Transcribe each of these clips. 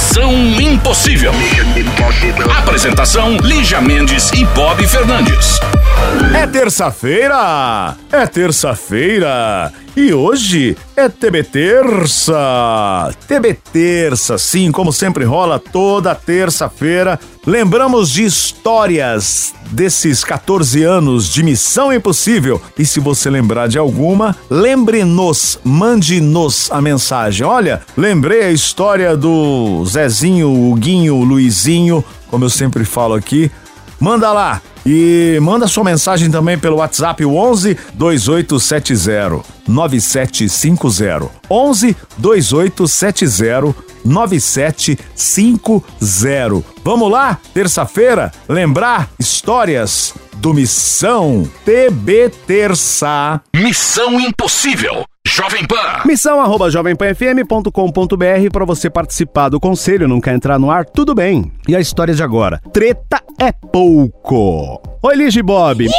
Missão Impossível. Apresentação: Lígia Mendes e Bob Fernandes. É terça-feira! É terça-feira! E hoje é TB Terça! TB Terça, sim, como sempre rola toda terça-feira. Lembramos de histórias desses 14 anos de Missão Impossível. E se você lembrar de alguma, lembre-nos, mande-nos a mensagem. Olha, lembrei a história do Zezinho, Guinho, Luizinho, como eu sempre falo aqui. Manda lá, e manda sua mensagem também pelo WhatsApp 11 2870 9750. 11 2870 9750. Vamos lá? Terça-feira, lembrar histórias do Missão TB Terça. Missão Impossível. Jovem Pan. Missão arroba jovempanfm.com.br para você participar do conselho, não quer entrar no ar? Tudo bem. E a história de agora? Treta é pouco. Oi, Lige Bob. Ih,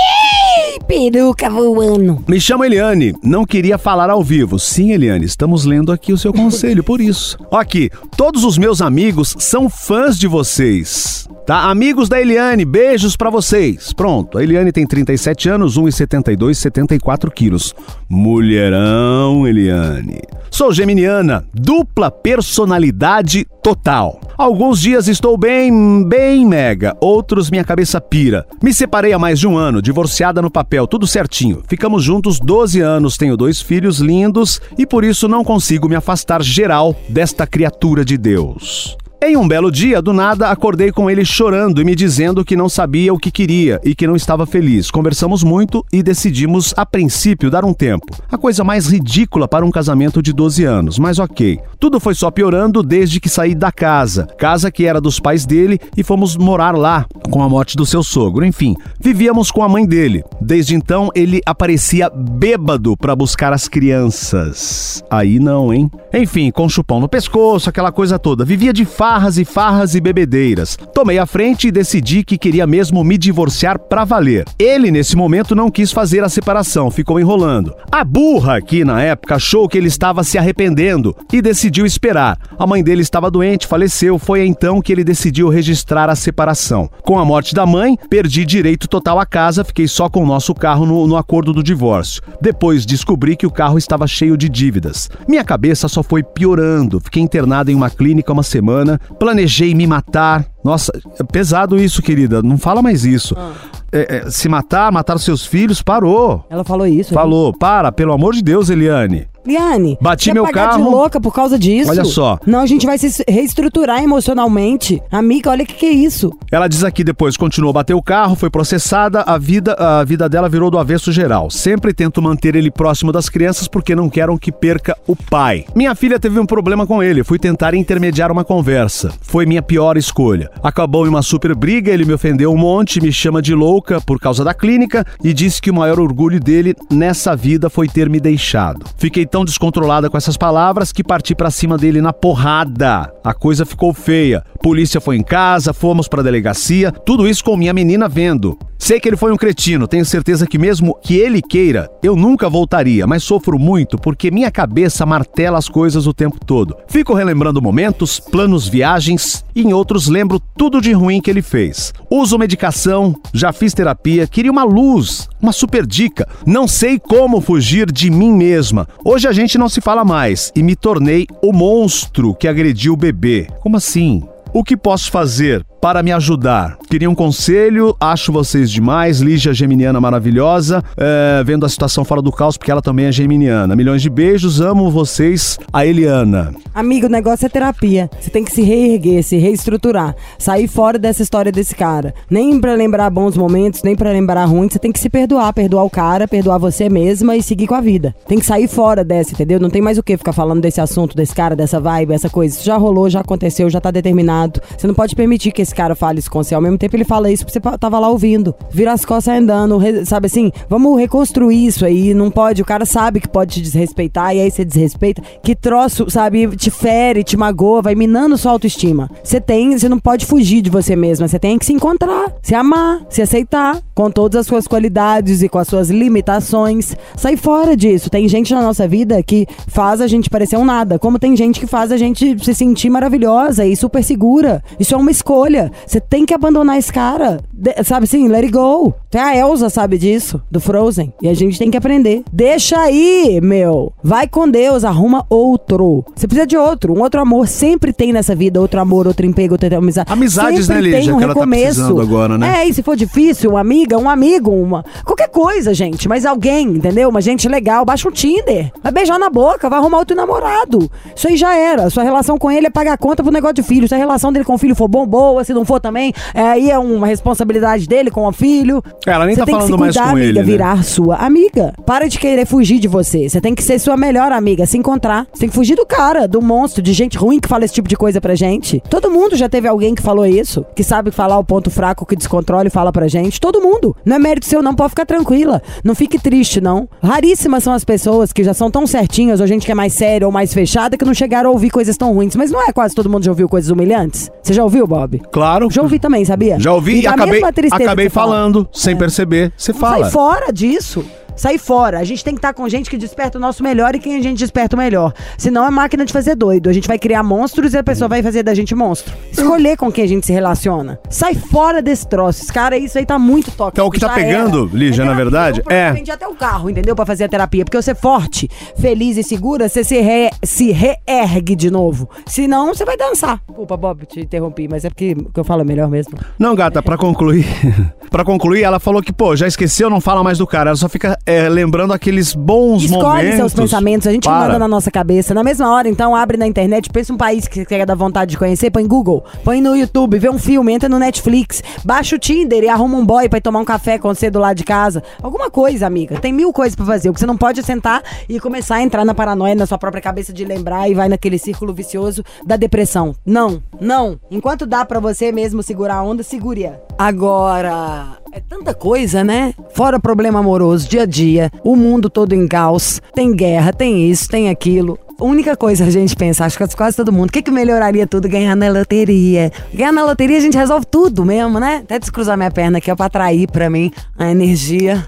peruca voando. Me chamo Eliane, não queria falar ao vivo. Sim, Eliane, estamos lendo aqui o seu conselho, por isso. Aqui, todos os meus amigos são fãs de vocês. Tá? Amigos da Eliane, beijos para vocês. Pronto, a Eliane tem 37 anos, 1,72, 74 quilos. Mulherão, Eliane. Sou geminiana, dupla personalidade total. Alguns dias estou bem, bem mega, outros minha cabeça pira. Me separei há mais de um ano, divorciada no papel, tudo certinho. Ficamos juntos 12 anos, tenho dois filhos lindos e por isso não consigo me afastar geral desta criatura de Deus. Em um belo dia, do nada, acordei com ele chorando e me dizendo que não sabia o que queria e que não estava feliz. Conversamos muito e decidimos, a princípio, dar um tempo. A coisa mais ridícula para um casamento de 12 anos, mas ok. Tudo foi só piorando desde que saí da casa, casa que era dos pais dele, e fomos morar lá com a morte do seu sogro. Enfim, vivíamos com a mãe dele. Desde então, ele aparecia bêbado para buscar as crianças. Aí não, hein? Enfim, com chupão no pescoço, aquela coisa toda. Vivia de fato farras e farras e bebedeiras. Tomei a frente e decidi que queria mesmo me divorciar pra valer. Ele, nesse momento, não quis fazer a separação, ficou enrolando. A burra aqui na época achou que ele estava se arrependendo e decidiu esperar. A mãe dele estava doente, faleceu, foi então que ele decidiu registrar a separação. Com a morte da mãe, perdi direito total à casa, fiquei só com o nosso carro no, no acordo do divórcio. Depois descobri que o carro estava cheio de dívidas. Minha cabeça só foi piorando, fiquei internado em uma clínica uma semana, planejei me matar. Nossa, é pesado isso, querida. Não fala mais isso. Ah. É, é, se matar, matar os seus filhos, parou. Ela falou isso? Falou. Para, pelo amor de Deus, Eliane. Liane, bati meu pagar carro. de louca por causa disso. Olha só. Não, a gente vai se reestruturar emocionalmente. Amiga, olha o que, que é isso. Ela diz aqui depois, continuou a bater o carro, foi processada, a vida, a vida dela virou do avesso geral. Sempre tento manter ele próximo das crianças porque não quero que perca o pai. Minha filha teve um problema com ele, fui tentar intermediar uma conversa. Foi minha pior escolha. Acabou em uma super briga, ele me ofendeu um monte, me chama de louca por causa da clínica e disse que o maior orgulho dele nessa vida foi ter me deixado. Fiquei tão descontrolada com essas palavras que parti para cima dele na porrada. A coisa ficou feia. Polícia foi em casa, fomos para delegacia, tudo isso com minha menina vendo. Sei que ele foi um cretino, tenho certeza que mesmo que ele queira, eu nunca voltaria, mas sofro muito porque minha cabeça martela as coisas o tempo todo. Fico relembrando momentos, planos, viagens e em outros lembro tudo de ruim que ele fez. Uso medicação, já fiz terapia, queria uma luz, uma super dica. Não sei como fugir de mim mesma. Hoje a gente não se fala mais e me tornei o monstro que agrediu o bebê. Como assim? O que posso fazer para me ajudar? Queria um conselho, acho vocês demais. Lígia Geminiana maravilhosa, é, vendo a situação fora do caos, porque ela também é geminiana. Milhões de beijos, amo vocês. A Eliana. Amigo, o negócio é terapia. Você tem que se reerguer, se reestruturar. Sair fora dessa história desse cara. Nem para lembrar bons momentos, nem para lembrar ruins. Você tem que se perdoar. Perdoar o cara, perdoar você mesma e seguir com a vida. Tem que sair fora dessa, entendeu? Não tem mais o que ficar falando desse assunto, desse cara, dessa vibe, essa coisa. Isso já rolou, já aconteceu, já tá determinado. Você não pode permitir que esse cara fale isso com você. Ao mesmo tempo ele fala isso porque você tava lá ouvindo. Vira as costas andando, sabe assim? Vamos reconstruir isso aí. Não pode, o cara sabe que pode te desrespeitar e aí você desrespeita. Que troço, sabe, te fere, te magoa, vai minando sua autoestima. Você tem, você não pode fugir de você mesma. Você tem que se encontrar, se amar, se aceitar com todas as suas qualidades e com as suas limitações. Sai fora disso. Tem gente na nossa vida que faz a gente parecer um nada, como tem gente que faz a gente se sentir maravilhosa e super segura. Isso é uma escolha. Você tem que abandonar esse cara. De- sabe assim, let it go. Até a Elsa sabe disso, do Frozen. E a gente tem que aprender. Deixa aí, meu. Vai com Deus, arruma outro. Você precisa de outro. Um outro amor sempre tem nessa vida. Outro amor, outro emprego, outra amizade. Amizades, Sempre né, Lígia, tem um que ela tá recomeço. agora, né? É, e se for difícil, uma amiga, um amigo, uma. Qualquer coisa, gente. Mas alguém, entendeu? Uma gente legal. Baixa um Tinder. Vai beijar na boca, vai arrumar outro namorado. Isso aí já era. Sua relação com ele é pagar a conta pro negócio de filho. Se a relação dele com o filho for bom, boa. Se não for também, é, aí é uma responsabilidade dele com o filho. Ela nem Você tá tem que falando se mais cuidar, com amiga, ele, né? virar sua amiga. Para de querer fugir de você. Você tem que ser sua melhor amiga, se encontrar. Você tem que fugir do cara, do monstro, de gente ruim que fala esse tipo de coisa pra gente. Todo mundo já teve alguém que falou isso, que sabe falar o ponto fraco, que descontrola e fala pra gente. Todo mundo. Não é mérito seu, não. Pode ficar tranquila. Não fique triste, não. Raríssimas são as pessoas que já são tão certinhas, ou gente que é mais séria ou mais fechada, que não chegaram a ouvir coisas tão ruins. Mas não é quase todo mundo já ouviu coisas humilhantes? Você já ouviu, Bob? Claro. Já ouvi também, sabia? Já ouvi e a acabei, mesma tristeza acabei falando, sem perceber. Você fala. Sai fora disso. Sai fora. A gente tem que estar com gente que desperta o nosso melhor e quem a gente desperta o melhor. Senão é máquina de fazer doido. A gente vai criar monstros e a pessoa vai fazer da gente monstro. Escolher com quem a gente se relaciona. Sai fora desse troço. Esse cara, isso aí tá muito tóxico. Então, o que tá pegando, era. Lígia, É na verdade, Eu é- vendi até o carro, entendeu? Pra fazer a terapia. Porque você é forte, feliz e segura, você se, re, se reergue de novo. Senão, você vai dançar. Desculpa, Bob, te interrompi, mas é porque eu falo é melhor mesmo. Não, gata, pra concluir. pra concluir, ela falou que, pô, já esqueceu, não fala mais do cara. Ela só fica é, lembrando aqueles bons Escolhe momentos. seus pensamentos, a gente Para. manda na nossa cabeça. Na mesma hora, então, abre na internet, pensa um país que você quer dar vontade de conhecer, põe Google, põe no YouTube, vê um filme, entra no Netflix, baixa o Tinder e arruma um boy pra ir tomar um café com você do lado de casa. Alguma coisa, amiga. Tem mil coisas pra fazer. O que você não pode é sentar e começar a entrar na paranoia na sua própria cabeça de lembrar e vai naquele círculo vicioso da depressão. Não, não. Enquanto dá pra você mesmo segurar a onda, segure-a. Agora, é tanta coisa, né? Fora problema amoroso, dia a dia, o mundo todo em caos, tem guerra, tem isso, tem aquilo. A única coisa a gente pensa, acho que quase todo mundo, o que, que melhoraria tudo? Ganhar na loteria. Ganhar na loteria a gente resolve tudo mesmo, né? Até descruzar minha perna aqui, ó, pra atrair pra mim a energia,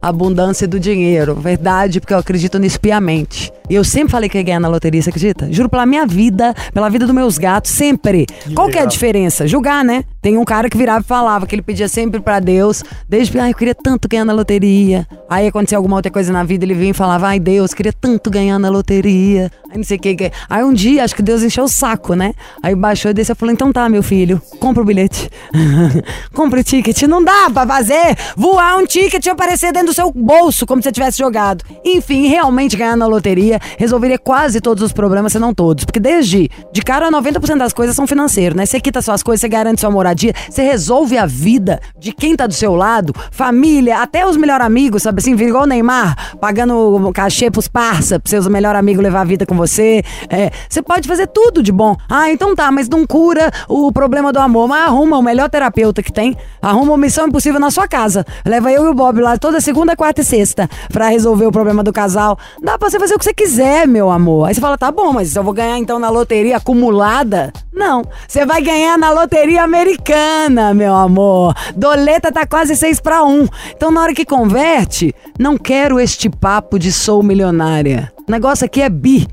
a abundância do dinheiro. Verdade, porque eu acredito nisso piamente. E eu sempre falei que ia ganhar na loteria, você acredita? Juro pela minha vida, pela vida dos meus gatos, sempre. Qual que é a diferença? Julgar, né? Tem um cara que virava e falava que ele pedia sempre pra Deus, desde que, ai, eu queria tanto ganhar na loteria. Aí acontecia alguma outra coisa na vida, ele vinha e falava, ai, Deus, queria tanto ganhar na loteria. Aí não sei o que. que- Aí um dia, acho que Deus encheu o saco, né? Aí baixou e desceu e falou, então tá, meu filho, compra o bilhete. compra o ticket. Não dá pra fazer voar um ticket e aparecer dentro do seu bolso, como se você tivesse jogado. Enfim, realmente ganhar na loteria resolveria quase todos os problemas, se não todos. Porque desde, de cara, 90% das coisas são financeiras, né? Você quita suas coisas, você garante sua moradia, você resolve a vida de quem tá do seu lado, família, até os melhores amigos, sabe assim? Vira igual o Neymar, pagando cachê pros parça, pra seus melhores amigos levar a vida com você. É, você pode fazer tudo de bom. Ah, então tá, mas não cura o problema do amor. Mas arruma o melhor terapeuta que tem. Arruma uma missão impossível na sua casa. Leva eu e o Bob lá toda segunda, quarta e sexta pra resolver o problema do casal. Dá pra você fazer o que você quiser, meu amor. Aí você fala, tá bom, mas eu vou ganhar então na loteria acumulada? Não. Você vai ganhar na loteria americana, meu amor. Doleta tá quase 6 para 1. Então, na hora que converte, não quero este papo de sou milionária. O negócio aqui é bi.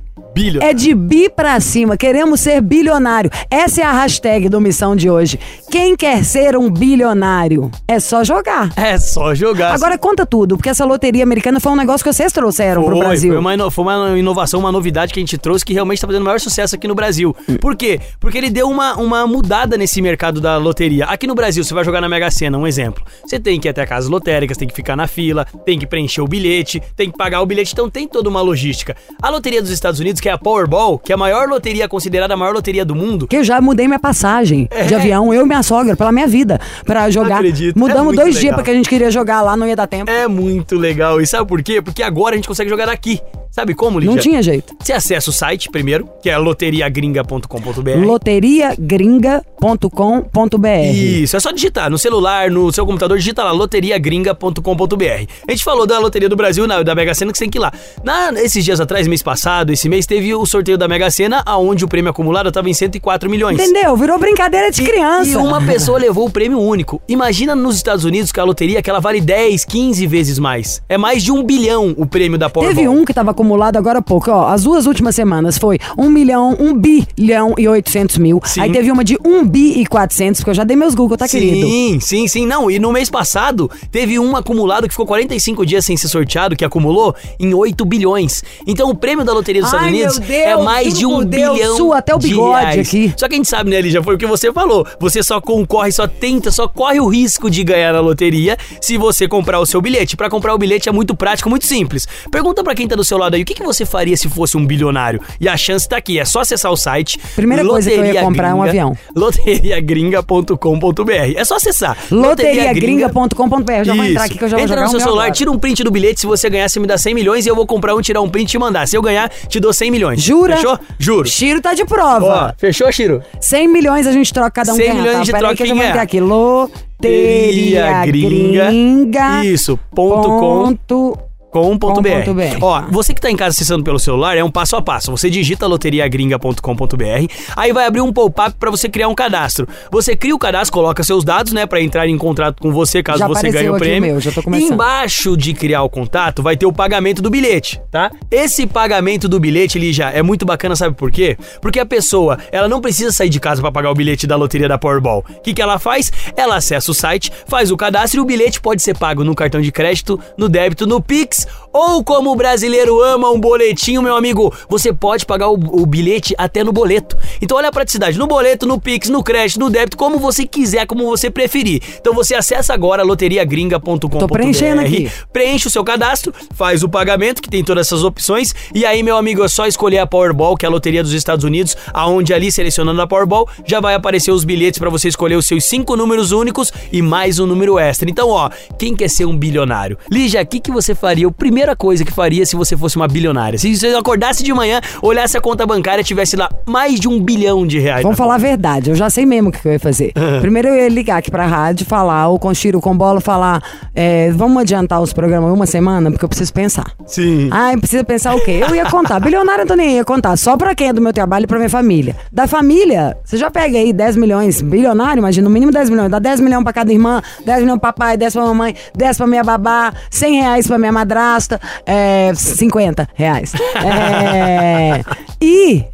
É de bi pra cima. Queremos ser bilionário. Essa é a hashtag do Missão de hoje. Quem quer ser um bilionário? É só jogar. É só jogar. Agora conta tudo, porque essa loteria americana foi um negócio que vocês trouxeram pro Foi, Brasil. Foi uma, foi uma inovação, uma novidade que a gente trouxe que realmente tá fazendo o maior sucesso aqui no Brasil. Por quê? Porque ele deu uma, uma mudada nesse mercado da loteria. Aqui no Brasil, você vai jogar na Mega Sena, um exemplo. Você tem que ir até casas lotéricas, tem que ficar na fila, tem que preencher o bilhete, tem que pagar o bilhete, então tem toda uma logística. A loteria dos Estados Unidos, que é a Powerball, que é a maior loteria considerada a maior loteria do mundo, Que eu já mudei minha passagem de avião, eu e minha sogra, pela minha vida, pra jogar. É. acredito. É Mudamos muito dois dias legal. porque a gente queria jogar lá, não ia dar tempo. É muito legal. E sabe por quê? Porque agora a gente consegue jogar aqui. Sabe como, Lídia? Não tinha jeito. Você acessa o site primeiro, que é loteriagringa.com.br. loteriagringa.com.br. Isso, é só digitar no celular, no seu computador, digita lá loteriagringa.com.br. A gente falou da Loteria do Brasil, na, da Mega Sena, que você tem que ir lá. Na, esses dias atrás, mês passado, esse mês, teve o sorteio da Mega Sena, aonde o prêmio acumulado estava em 104 milhões. Entendeu? Virou brincadeira de criança. E uma pessoa levou o prêmio único. Imagina nos Estados Unidos que a loteria que ela vale 10, 15 vezes mais. É mais de um bilhão o prêmio da Powerball. Teve um que estava acumulado agora há pouco, ó. As duas últimas semanas foi 1 milhão, 1 bilhão e 800 mil. Sim. Aí teve uma de 1 bi e 400, porque eu já dei meus Google, tá, querido? Sim, sim, sim. Não, e no mês passado teve um acumulado que ficou 45 dias sem ser sorteado, que acumulou em 8 bilhões. Então o prêmio da Loteria dos Ai, Estados Unidos meu Deus, é mais de um juro por Deus, bilhão. sua até o de bigode reais. aqui. Só que a gente sabe, né, Lígia? Foi o que você falou. Você só concorre, só tenta, só corre o risco de ganhar na loteria se você comprar o seu bilhete. Pra comprar o bilhete é muito prático, muito simples. Pergunta pra quem tá do seu lado aí, o que, que você faria se fosse um bilionário? E a chance tá aqui, é só acessar o site. Primeira coisa que eu ia comprar é um avião. Loteriagringa.com.br. É só acessar. Loteriagringa.com.br. Já vou entrar aqui que eu já vou Entra no seu celular, tira um print do bilhete. Se você ganhar, você me dá 100 milhões e eu vou comprar um, tirar um print e mandar. Se eu ganhar, te dou 100 milhões. Jura? Fechou? Juro. Chiro tá de Ó, prova. fechou, Chiro? 100 milhões a gente troca cada um 100 quem é, milhões tá? de Pera troca aí que eu quem vou entrar aqui. Loteria Gringa. Isso, ponto com. ponto com.br. Com.br. Ó, você que tá em casa acessando pelo celular, é um passo a passo. Você digita loteriagringa.com.br, aí vai abrir um pop-up pra você criar um cadastro. Você cria o cadastro, coloca seus dados, né, Pra entrar em contrato com você, caso Já você ganhe o prêmio. meu, já tô começando. Embaixo de criar o contato vai ter o pagamento do bilhete, tá? Esse pagamento do bilhete, ele já é muito bacana, sabe por quê? Porque a pessoa, ela não precisa sair de casa pra pagar o bilhete da loteria da Powerball. O que que ela faz? Ela acessa o site, faz o cadastro e o bilhete pode ser pago no cartão de crédito, no débito, no Pix oh ou como o brasileiro ama um boletinho, meu amigo, você pode pagar o, o bilhete até no boleto. Então olha a praticidade, no boleto, no Pix, no crédito, no débito, como você quiser, como você preferir. Então você acessa agora loteriagringa.com.br, Tô preenchendo aqui. preenche o seu cadastro, faz o pagamento, que tem todas essas opções, e aí, meu amigo, é só escolher a Powerball, que é a loteria dos Estados Unidos, aonde ali, selecionando a Powerball, já vai aparecer os bilhetes pra você escolher os seus cinco números únicos e mais um número extra. Então, ó, quem quer ser um bilionário? Lígia, o que, que você faria? A primeira coisa que faria se você fosse uma bilionária? Se você acordasse de manhã, olhasse a conta bancária, tivesse lá mais de um bilhão de reais. Vamos falar a verdade, eu já sei mesmo o que eu ia fazer. Primeiro eu ia ligar aqui pra rádio, falar, ou com Chiro, com Bola, falar, é, vamos adiantar os programas uma semana, porque eu preciso pensar. Sim. Ah, precisa pensar o quê? Eu ia contar. Bilionário eu tô nem ia contar. Só pra quem é do meu trabalho e pra minha família. Da família, você já pega aí 10 milhões. Bilionário, imagina, no mínimo 10 milhões. Dá 10 milhões pra cada irmã, 10 milhões pro papai, 10 pra mamãe, 10 pra minha babá, 100 reais pra minha madrasta, é, 50 reais. É, e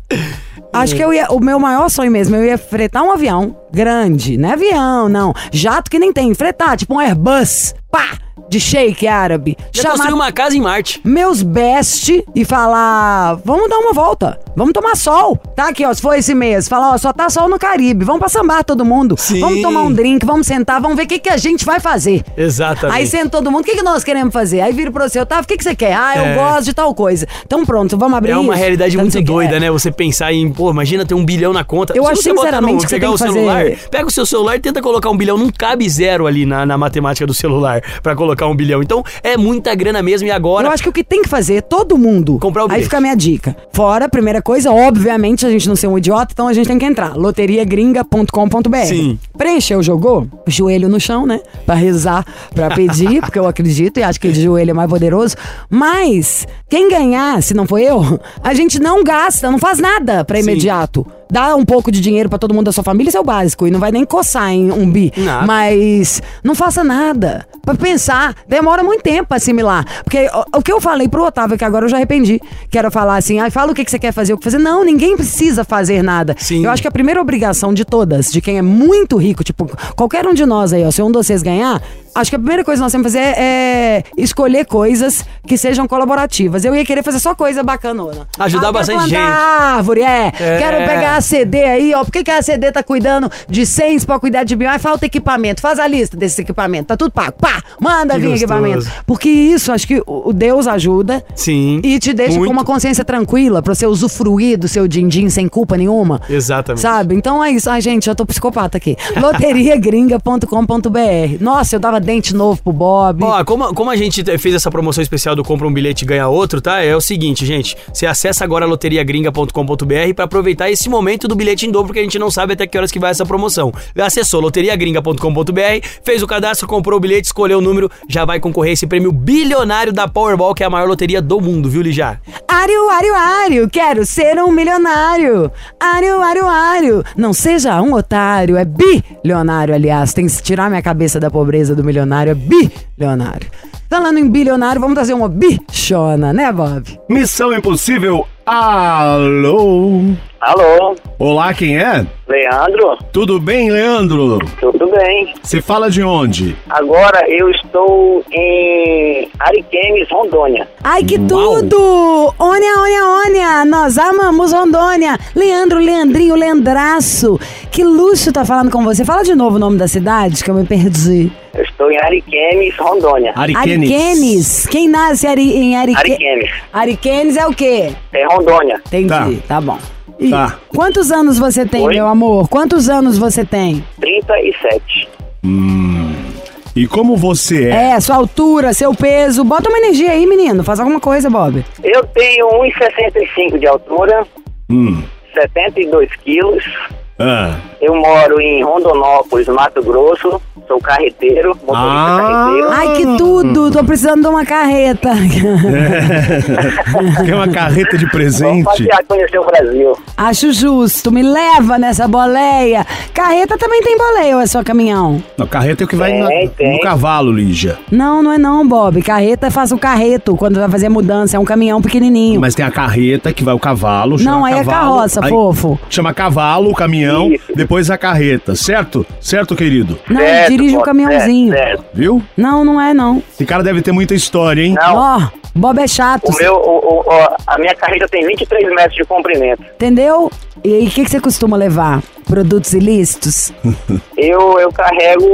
Acho que eu ia. O meu maior sonho mesmo, eu ia fretar um avião grande. Não é avião, não. Jato que nem tem. Fretar, tipo um Airbus. Pá! De shake árabe. Já construiu uma casa em Marte. meus best e falar: vamos dar uma volta, vamos tomar sol. Tá aqui, ó, se for esse mês, falar: ó, só tá sol no Caribe, vamos pra sambar todo mundo. Sim. Vamos tomar um drink, vamos sentar, vamos ver o que, que a gente vai fazer. Exatamente. Aí senta todo mundo, o que, que nós queremos fazer? Aí vira pra você, Otávio, o que, que você quer? Ah, eu É. gosto de tal coisa. Então pronto, vamos abrir É uma isso? realidade Então, muito doida, né? Você pensar em, pô, imagina ter um bilhão na conta. Eu Se acho você sinceramente no, que você pegar tem o que fazer- celular, pega o seu celular e tenta colocar um bilhão, não cabe zero ali na, na matemática do celular pra colocar um bilhão. Então é muita grana mesmo e agora Eu acho que o que tem que fazer, todo mundo. Comprar o Aí bilhete. fica a minha dica. Fora, primeira coisa, obviamente, a gente não ser um idiota, então a gente tem que entrar. loteriagringa.com.br. Sim. Preencheu, jogou? Joelho no chão, né? Pra rezar, pra pedir, porque eu acredito e acho que de joelho é mais poderoso. Mas, quem ganhar, se não for eu, a gente não gasta, não faz nada pra imediato. Dá um pouco de dinheiro pra todo mundo da sua família, isso é o básico. E não vai nem coçar em um bi. Nada. Mas não faça nada. Pra pensar, demora muito tempo pra assimilar. Porque o, o que eu falei pro Otávio, que agora eu já arrependi, que era falar assim, ah, fala o que, que você quer fazer, o que fazer. Não, ninguém precisa fazer nada. Sim. Eu acho que a primeira obrigação de todas, de quem é muito rico, tipo, qualquer um de nós aí, ó, se um de vocês ganhar, acho que a primeira coisa que nós temos que fazer é escolher coisas que sejam colaborativas. Eu ia querer fazer só coisa bacanona. Ajudar ah, bastante gente. árvore, é. É. Quero pegar a CD aí, ó. Por que, que a CD tá cuidando de 100 pra cuidar de mil? Aí falta equipamento. Faz a lista desses equipamentos. Tá tudo pago. Pá! Manda vir equipamento. Porque isso, acho que o o Deus ajuda. Sim. E te deixa Muito. com uma consciência tranquila pra você usufruir do seu din-din sem culpa nenhuma. Exatamente. Sabe? Então é isso. Ai, gente, eu tô psicopata aqui. loteriagringa.com.br. Nossa, eu dava dente novo pro Bob. Ó, como, como a gente fez essa promoção especial do compra um bilhete e ganha outro, tá? É o seguinte, gente. Você acessa agora loteriagringa.com.br pra aproveitar esse momento do bilhete em dobro, porque a gente não sabe até que horas que vai essa promoção. Acessou loteriagringa.com.br, fez o cadastro, comprou o bilhete, escolheu o número, já vai concorrer esse prêmio bilionário da Powerball, que é a maior loteria do mundo, viu, Lijá? Ário, ário, ário, quero ser um milionário. Ário, ário, ário, não seja um otário, é bilionário, aliás. Tem que tirar minha cabeça da pobreza do milionário, é bilionário. Falando em bilionário, vamos trazer uma bichona, né, Bob? Missão Impossível, alô? Alô, Olá, quem é? Leandro? Tudo bem, Leandro? Tudo bem? Você fala de onde? Agora eu estou em Ariquemes, Rondônia. Ai, que Uau. tudo! Ônia, ônia, ônia! Nós amamos Rondônia! Leandro, Leandrinho, Leandraço! Que luxo tá falando com você. Fala de novo o nome da cidade, que eu me perdi. Estou em Ariquemes, Rondônia. Ariquenes. Ariquenes. Quem nasce Ari- em Ariquenes? Ariquemes, Ariquenes é o quê? é Rondônia. Entendi, Tá. tá, bom. E Tá. Quantos anos você tem, Oi? meu amor? Quantos anos você tem? 37. E como você é? É, sua altura, seu peso. Bota uma energia aí, menino. Faz alguma coisa, Bob. Eu tenho 1,65 de altura, Hum. 72 quilos. Ah. Eu moro em Rondonópolis, Mato Grosso. Sou carreteiro, motorista Ah. carreteiro. Ai, que tudo! Tô precisando de uma carreta. Quer uma carreta de Vamos presente? passear, conhecer o Brasil. Acho justo. Me leva nessa boleia. Carreta também tem boleia ou é só caminhão? Não, carreta é o que vai na- Tem, tem. no cavalo, Lígia. Não, não é não, Bob. Carreta faz o carreto quando vai fazer mudança. É um caminhão pequenininho. Mas tem a carreta que vai o cavalo. Não, aí é cavalo, carroça, aí fofo. Chama cavalo, o caminhão, Isso. depois a carreta, certo? Certo, querido? Não, Certo, dirige o caminhãozinho. certo, certo. Viu? Não, não é não. Esse cara deve ter muita história, hein? Não, Ó, Bob é chato. o meu, o- o- o- a minha carreta tem 23 metros de comprimento. Entendeu? E aí, o que, que você costuma levar? Produtos ilícitos? Eu, eu carrego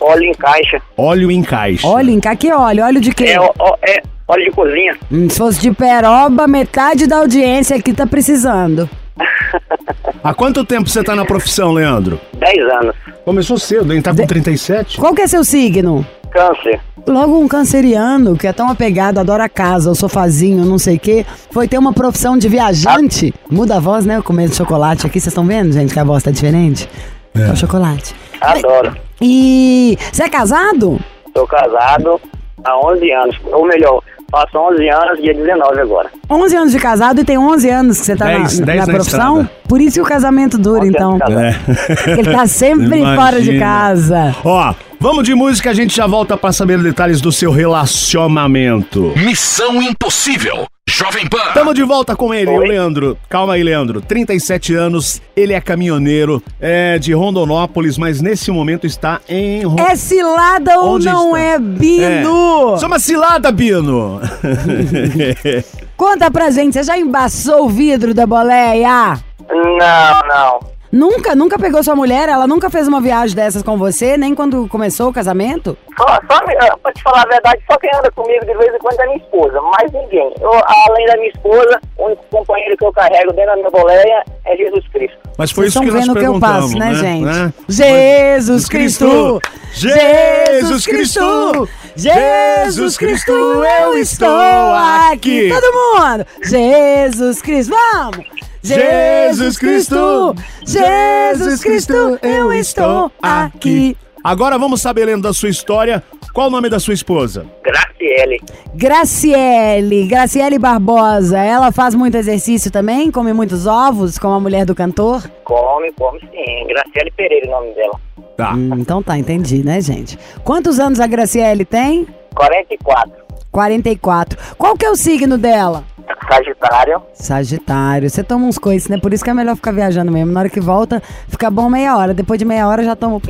óleo em caixa. Óleo em caixa. Óleo, em cá, que óleo? Óleo de quê? É, ó- ó- é óleo de cozinha. Hum, se fosse de peroba, metade da audiência aqui tá precisando. Há quanto tempo você tá na profissão, Leandro? 10 anos. Começou cedo, hein? Tá com 37? Qual que é seu signo? Câncer. Logo um canceriano que é tão apegado, adora a casa, o sofazinho, não sei o quê, foi ter uma profissão de viajante. Muda a voz, né? Eu comendo chocolate aqui, vocês estão vendo, gente, que a voz tá diferente? É, o chocolate. Adoro. E você é casado? Sou casado há 11 anos. Ou melhor, faço 11 anos, dia 19 agora. 11 anos de casado e tem 11 anos que você tá Dez- na, dez na na profissão? estrada. Por isso que o casamento dura, 11 então. É. Ele tá sempre fora de casa. Ó, vamos de música, a gente já volta pra saber detalhes do seu relacionamento. Missão Impossível. Jovem Pan. Tamo de volta com ele, o Oi. Leandro. Calma aí, Leandro. 37 anos, ele é caminhoneiro, é de Rondonópolis, mas nesse momento está em É cilada ou Onde não está? é, Bino? É. É uma cilada, Bino! Conta pra gente, você já embaçou o vidro da boleia? Não, não. Nunca, nunca pegou sua mulher? Ela nunca fez uma viagem dessas com você, nem quando começou o casamento? Só, só, ah, pra te falar a verdade, só quem anda comigo de vez em quando é minha esposa. Mais ninguém. Eu, além da minha esposa, o único companheiro que eu carrego dentro da minha boleia é Jesus Cristo. Mas foi Vocês isso que estão nós vendo o que eu perguntamos, passo, né, gente? Né? Jesus Cristo! Jesus Cristo! Jesus Cristo, eu estou aqui! Todo mundo! Jesus Cristo, vamos! Jesus Cristo! Jesus Cristo, eu estou aqui! Agora vamos saber, lendo da sua história, qual o nome da sua esposa? Graciele. Graciele, Graciele Barbosa, ela faz muito exercício também? Come muitos ovos, como a mulher do cantor? Come, come sim. Graciele Pereira, o nome dela. Tá. Hum, então tá, entendi, né, gente? Quantos anos a Graciele tem? 44. 44. Qual que é o signo dela? Sagitário. Sagitário. Você toma uns coices, né? Por isso que é melhor ficar viajando mesmo. Na hora que volta, fica bom meia hora. Depois de meia hora já toma.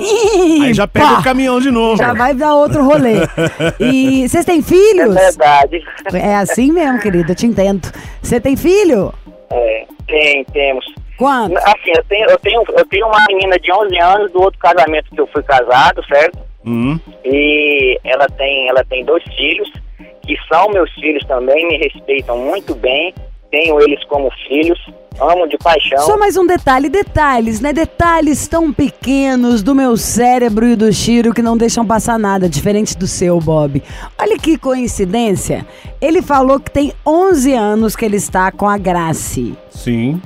Aí já pega o caminhão de novo. Já vai dar outro rolê. E vocês têm É filhos? verdade. É assim mesmo, querido, eu te entendo. Você tem filho? É, tem, temos. Quantos? Assim, eu tenho, eu, tenho, eu tenho uma menina de 11 anos do outro casamento que eu fui casado, certo? Hum. E ela tem, ela tem dois filhos, que são meus filhos também, me respeitam muito bem. tenho eles como filhos, amo de paixão. Só mais um detalhe, detalhes, né? Detalhes tão pequenos do meu cérebro e do Chiro que não deixam passar nada, diferente do seu, Bob. Olha que coincidência. Ele falou que tem 11 anos que ele está com a Grace. Sim.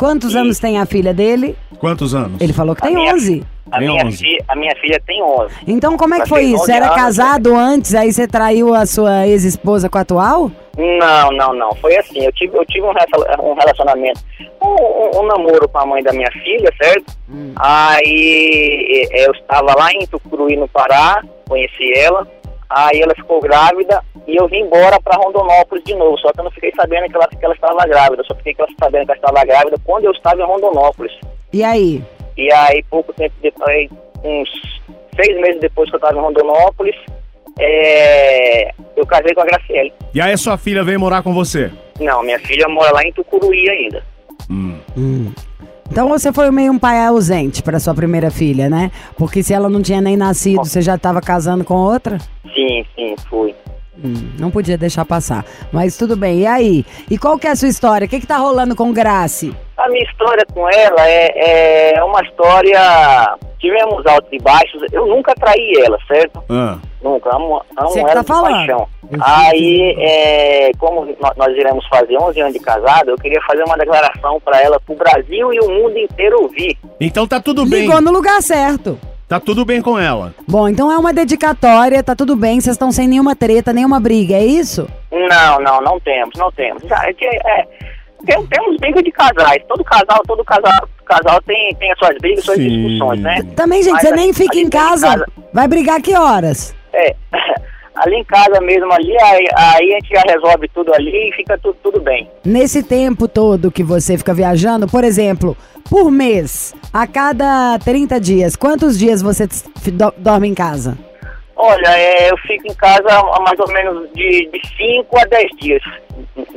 Quantos anos tem a filha dele? Quantos anos? Ele falou que A tem minha- 11. A Tem minha, 11. fi- a minha filha tem 11. Então como é que Mas foi isso? 11 Era anos, casado antes, aí você traiu a sua ex-esposa com a atual? Não, não, não. Foi assim. Eu tive, eu tive um rela- um relacionamento, um, um- um namoro com a mãe da minha filha, certo? Aí eh, eu estava lá em Tucuruí, no Pará, conheci ela. Aí ela ficou grávida e eu vim embora para Rondonópolis de novo. Só que eu não fiquei sabendo que ela, que ela estava grávida. Eu só fiquei sabendo que ela estava grávida quando eu estava em Rondonópolis. E aí? E aí, pouco tempo depois, uns seis meses depois que eu estava em Rondonópolis, eh, eu casei com a Graciele. E aí a sua filha veio morar com você? Não, minha filha mora lá em Tucuruí ainda. Então você foi meio um pai ausente para sua primeira filha, né? Porque se ela não tinha nem nascido, você já estava casando com outra? Sim, sim, fui. Hum, não podia deixar passar. Mas tudo bem. E aí? E qual que é a sua história? O que que tá rolando com Grace? A minha história com ela é, é uma história. Tivemos altos e baixos. Eu nunca traí ela, certo? Ah. Nunca. Amo, amo Você que ela tá de falando. paixão. Eu Aí, é, como nó- nós iremos fazer 11 anos de casado, eu queria fazer uma declaração para ela, pro Brasil e o mundo inteiro ouvir. Então tá tudo bem. Ligou no lugar certo. Tá tudo bem com ela. Bom, então é uma dedicatória, tá tudo bem, vocês estão sem nenhuma treta, nenhuma briga, é isso? Não, não, não temos, não temos. É, que, é, tem- temos briga de casais. Todo casal, todo casal, casal tem, tem as suas brigas, suas Sim. discussões, né? Também, gente, Mas você a- nem fica em tem casa. Vai brigar que horas? É, ali em casa mesmo, ali, aí, aí a gente já resolve tudo ali e fica tudo, tudo bem. Nesse tempo todo que você fica viajando, por exemplo, por mês, a cada 30 dias, quantos dias você do- dorme em casa? Olha, é, eu fico em casa há mais ou menos de 5 a 10 dias,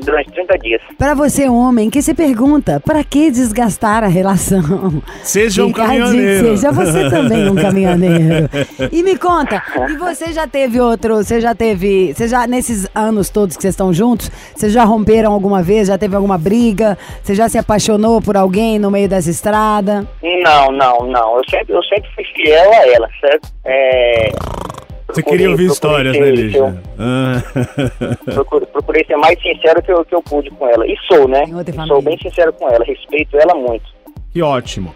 durante 30 dias. Pra você, homem, que se pergunta, pra que desgastar a relação? Seja um Ricardinho, caminhoneiro. Seja você também um caminhoneiro. E me conta, e você já teve outro, você já teve, você já, nesses anos todos que vocês estão juntos, vocês já romperam alguma vez, já teve alguma briga? Você já se apaixonou por alguém no meio dessa estrada? Não, não, não. Eu sempre, eu sempre fui fiel a ela, certo? É, Você procurei- queria ouvir histórias, ser- né, Lígia? Ah. Procurei, procurei ser mais sincero que eu, que eu pude com ela. E sou, né? E sou bem sincero com ela. Respeito ela muito. que ótimo.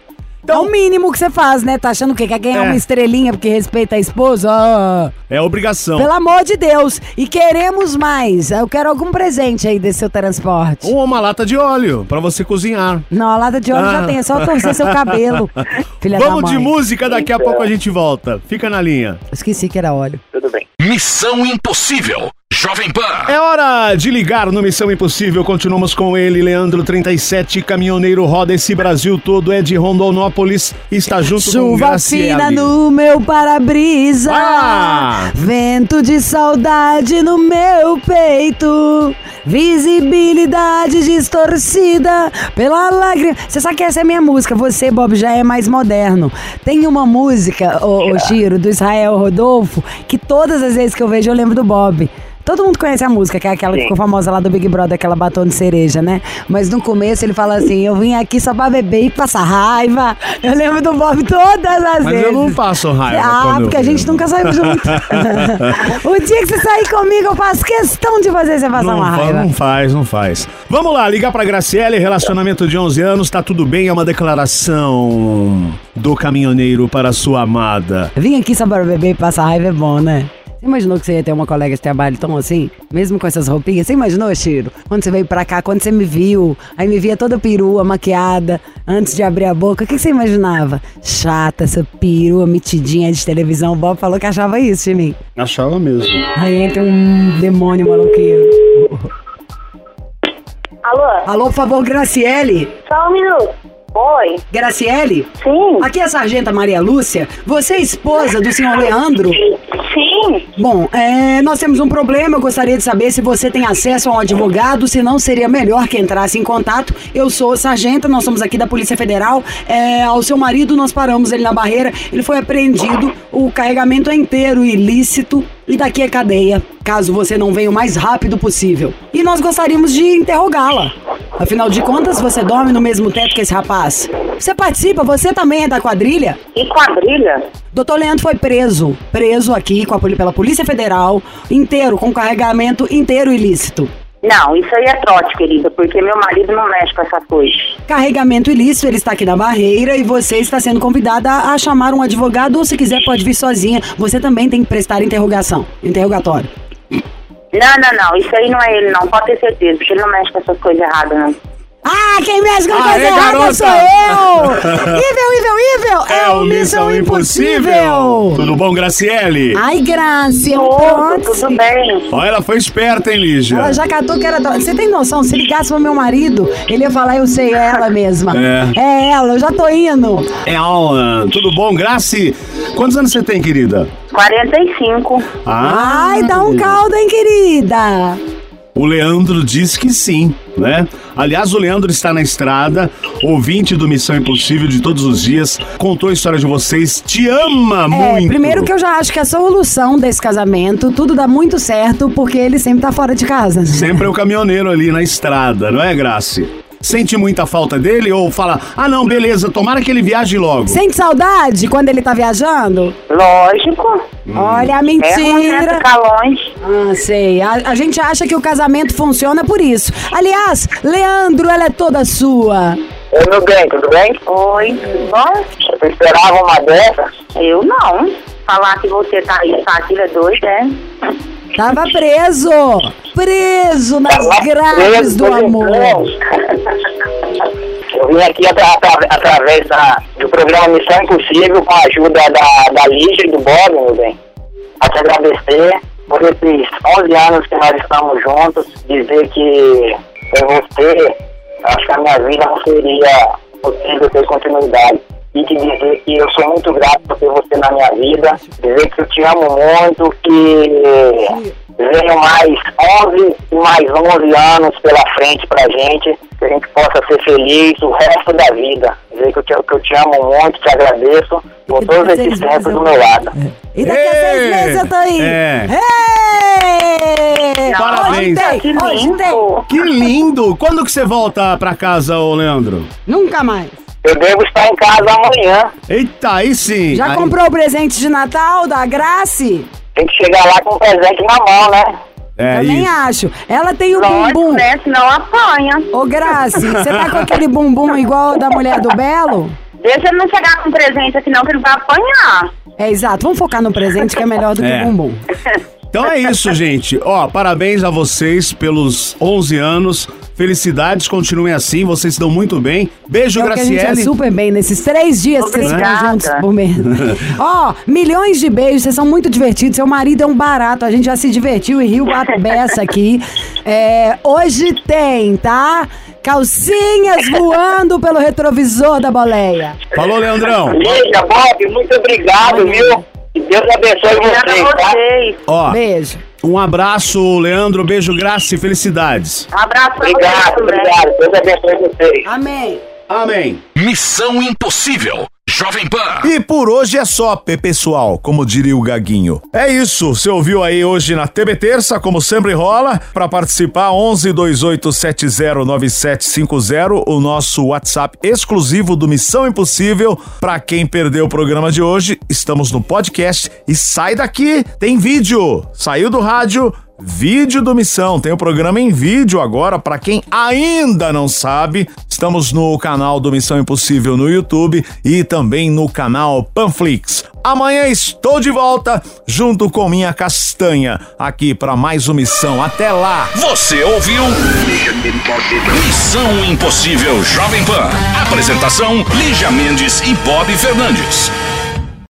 É o mínimo que você faz, né? Tá achando o quê? Quer ganhar É. uma estrelinha porque respeita a esposa? Ah, É obrigação. pelo amor de Deus. E queremos mais. Eu quero algum presente aí desse seu transporte. Ou uma lata de óleo pra você cozinhar. Não, a lata de óleo Ah. já tem, é só torcer seu cabelo. Filha da Vamos mãe. de música, daqui a Então. pouco a gente volta. Fica na linha. Esqueci que era óleo. Tudo bem. Missão Impossível. Jovem Pan. É hora de ligar no Missão Impossível. Continuamos com ele, Leandro 37, caminhoneiro, roda esse Brasil todo, é de Rondonópolis, está junto com Chuva Graciele. fina no meu para-brisa. Ah! Vento de saudade no meu peito. Visibilidade distorcida pela lágrima. Você sabe que essa é a minha música. Você, Bob, já é mais moderno. Tem uma música, ô, ô Chiro, do Israel Rodolfo, que todas as vezes que eu vejo eu lembro do Bob. Todo mundo conhece a música, que é aquela que Sim. ficou famosa lá do Big Brother, aquela batom de cereja, né? Mas no começo ele fala assim: Eu vim aqui só pra beber e passar raiva. Eu lembro do Bob todas as Mas vezes. eu não passo raiva. Ah, porque a gente nunca saiu junto. o dia que você sair comigo, eu faço questão de fazer você passar Não, uma raiva. não faz, não faz. Vamos lá, ligar pra Graciele, relacionamento de 11 anos, tá tudo bem, é uma declaração do caminhoneiro para sua amada. Vim aqui só para beber e passar raiva é bom, né? Você imaginou que você ia ter uma colega de trabalho tão assim? Mesmo com essas roupinhas? Você imaginou, Chiro? Quando você veio pra cá, quando você me viu, aí me via toda perua, maquiada, antes de abrir a boca, o que você imaginava? Chata, essa perua metidinha de televisão. O Bob falou que achava isso de mim. Achava mesmo. Aí entra um demônio maluquinho. Alô? Alô, por favor, Graciele? Só um minuto. Oi? Graciele? Sim? Aqui é a Sargenta Maria Lúcia. Você é esposa do senhor Leandro? Bom, é, nós temos um problema. Eu gostaria de saber se você tem acesso a um advogado. Se não, seria melhor que entrasse em contato. Eu sou sargenta, nós somos aqui da Polícia Federal. É, ao seu marido, nós paramos ele na barreira. Ele foi apreendido. O carregamento é inteiro ilícito. E daqui é cadeia, caso você não venha o mais rápido possível. E nós gostaríamos de interrogá-la. Afinal de contas, você dorme no mesmo teto que esse rapaz. Você participa, você também é da quadrilha? E quadrilha? Doutor Leandro foi preso. Preso aqui com a, pela Polícia Federal, inteiro, com carregamento inteiro ilícito. Não, isso aí é trote, querida, porque meu marido não mexe com essas coisas. Carregamento ilícito, ele está aqui na barreira e você está sendo convidada a, chamar um advogado ou se quiser pode vir sozinha. Você também tem que prestar interrogação, interrogatório. Não, não, não, isso aí não é ele, não, pode ter certeza, porque ele não mexe com essas coisas erradas, não. Ah, quem mexe com Aê, coisa errada garota! sou eu! Ível, ível, ível! É, o Missão Impossível! Tudo bom, Graciele? Ai, Graça, Tudo, pronto. tudo bem. Ó, ela foi esperta, hein, Lígia? Ela já catou que era. Você tem noção? Se ligasse pro meu marido, ele ia falar, eu sei, é ela mesma. É. É ela, eu já tô indo. Ela, tudo bom, Graci? Quantos anos você tem, querida? 45. Ah, Ai, dá um caldo, hein, querida? O Leandro diz que sim, né? Aliás, o Leandro está na estrada, ouvinte do Missão Impossível de todos os dias, contou a história de vocês, te ama É, muito. primeiro que eu já acho que a solução desse casamento, tudo dá muito certo, porque ele sempre tá fora de casa. Sempre é o caminhoneiro ali na estrada, não é, Graci? Sente muita falta dele ou fala, ah não, beleza, tomara que ele viaje logo. Sente saudade quando ele tá viajando? Lógico. Olha a É mentira. ficar longe. Ah, sei. A, a gente acha que o casamento funciona por isso. Aliás, Leandro, ela é toda sua. Oi, meu bem, tudo bem? Oi, tudo bom? Você esperava uma dessa? Eu não. Falar que você tá aí, tá aqui, é doido, é? Tava preso. Preso nas Tava grades preso, do amor. Eu vim aqui atra- atra- através da, do programa Missão Impossível com a ajuda da, da Lígia do Bob, meu bem. A te agradecer por esses 11 anos que nós estamos juntos, dizer que sem você, acho que a minha vida não seria possível ter continuidade. E te dizer que eu sou muito grato por ter você na minha vida, dizer que eu te amo muito, que venham mais 11 e mais 11 anos pela frente pra gente, que a gente possa ser feliz o resto da vida. Dizer que eu te, que eu te amo muito, te agradeço por todos esses tempos eu- do meu lado. E daqui a seis Ei! meses eu tô aí. É. Ei! Parabéns. Hoje tem, Que hoje tem. lindo. Que lindo! Quando que você volta pra casa, ô Leandro? Nunca mais. Eu devo estar em casa amanhã. Eita, aí sim! Já Aí- comprou o presente de Natal da Grace? Tem que chegar lá com o presente na mão, né? É Também isso. acho. Ela tem o Lógico, bumbum. né? Senão apanha. Ô, Grace, você tá com aquele bumbum igual o da mulher do Belo? Deixa ele não chegar com presente aqui não, que ele vai apanhar. É exato. Vamos focar no presente que é melhor do que É. o bumbum. Então é isso, gente. Ó, parabéns a vocês pelos 11 anos. Felicidades, continuem assim, vocês se dão muito bem. Beijo, É que a gente é Graciele. super bem nesses três dias que vocês Obrigada. ficam juntos por mês. Ó, milhões de beijos, vocês são muito divertidos. Seu marido é um barato, a gente já se divertiu e riu a beça aqui. É, hoje tem, tá? Calcinhas voando pelo retrovisor da boleia. Falou, Leandrão. Lígia, Bob, muito obrigado, viu? Deus abençoe Obrigada vocês, tá? Ó, Beijo. Um abraço, Leandro. Beijo, graça e felicidades. Um abraço Obrigado, também. obrigado. Deus abençoe vocês. Amém. Amém. Missão Impossível. Jovem Pan. E por hoje é só, P pessoal, como diria o Gaguinho. É isso, você ouviu aí hoje na TB Terça, como sempre rola. Para participar, 11 2870 9750, o nosso WhatsApp exclusivo do Missão Impossível. Para quem perdeu o programa de hoje, estamos no podcast e sai daqui, tem vídeo. Saiu do rádio, Vídeo do Missão, tem o programa em vídeo agora, para quem ainda não sabe. Estamos no canal do Missão Impossível no YouTube e também no canal Panflix. Amanhã estou de volta junto com minha castanha aqui para mais uma missão. Até lá. Você ouviu? Missão Impossível Jovem Pan. Apresentação: Lígia Mendes e Bob Fernandes.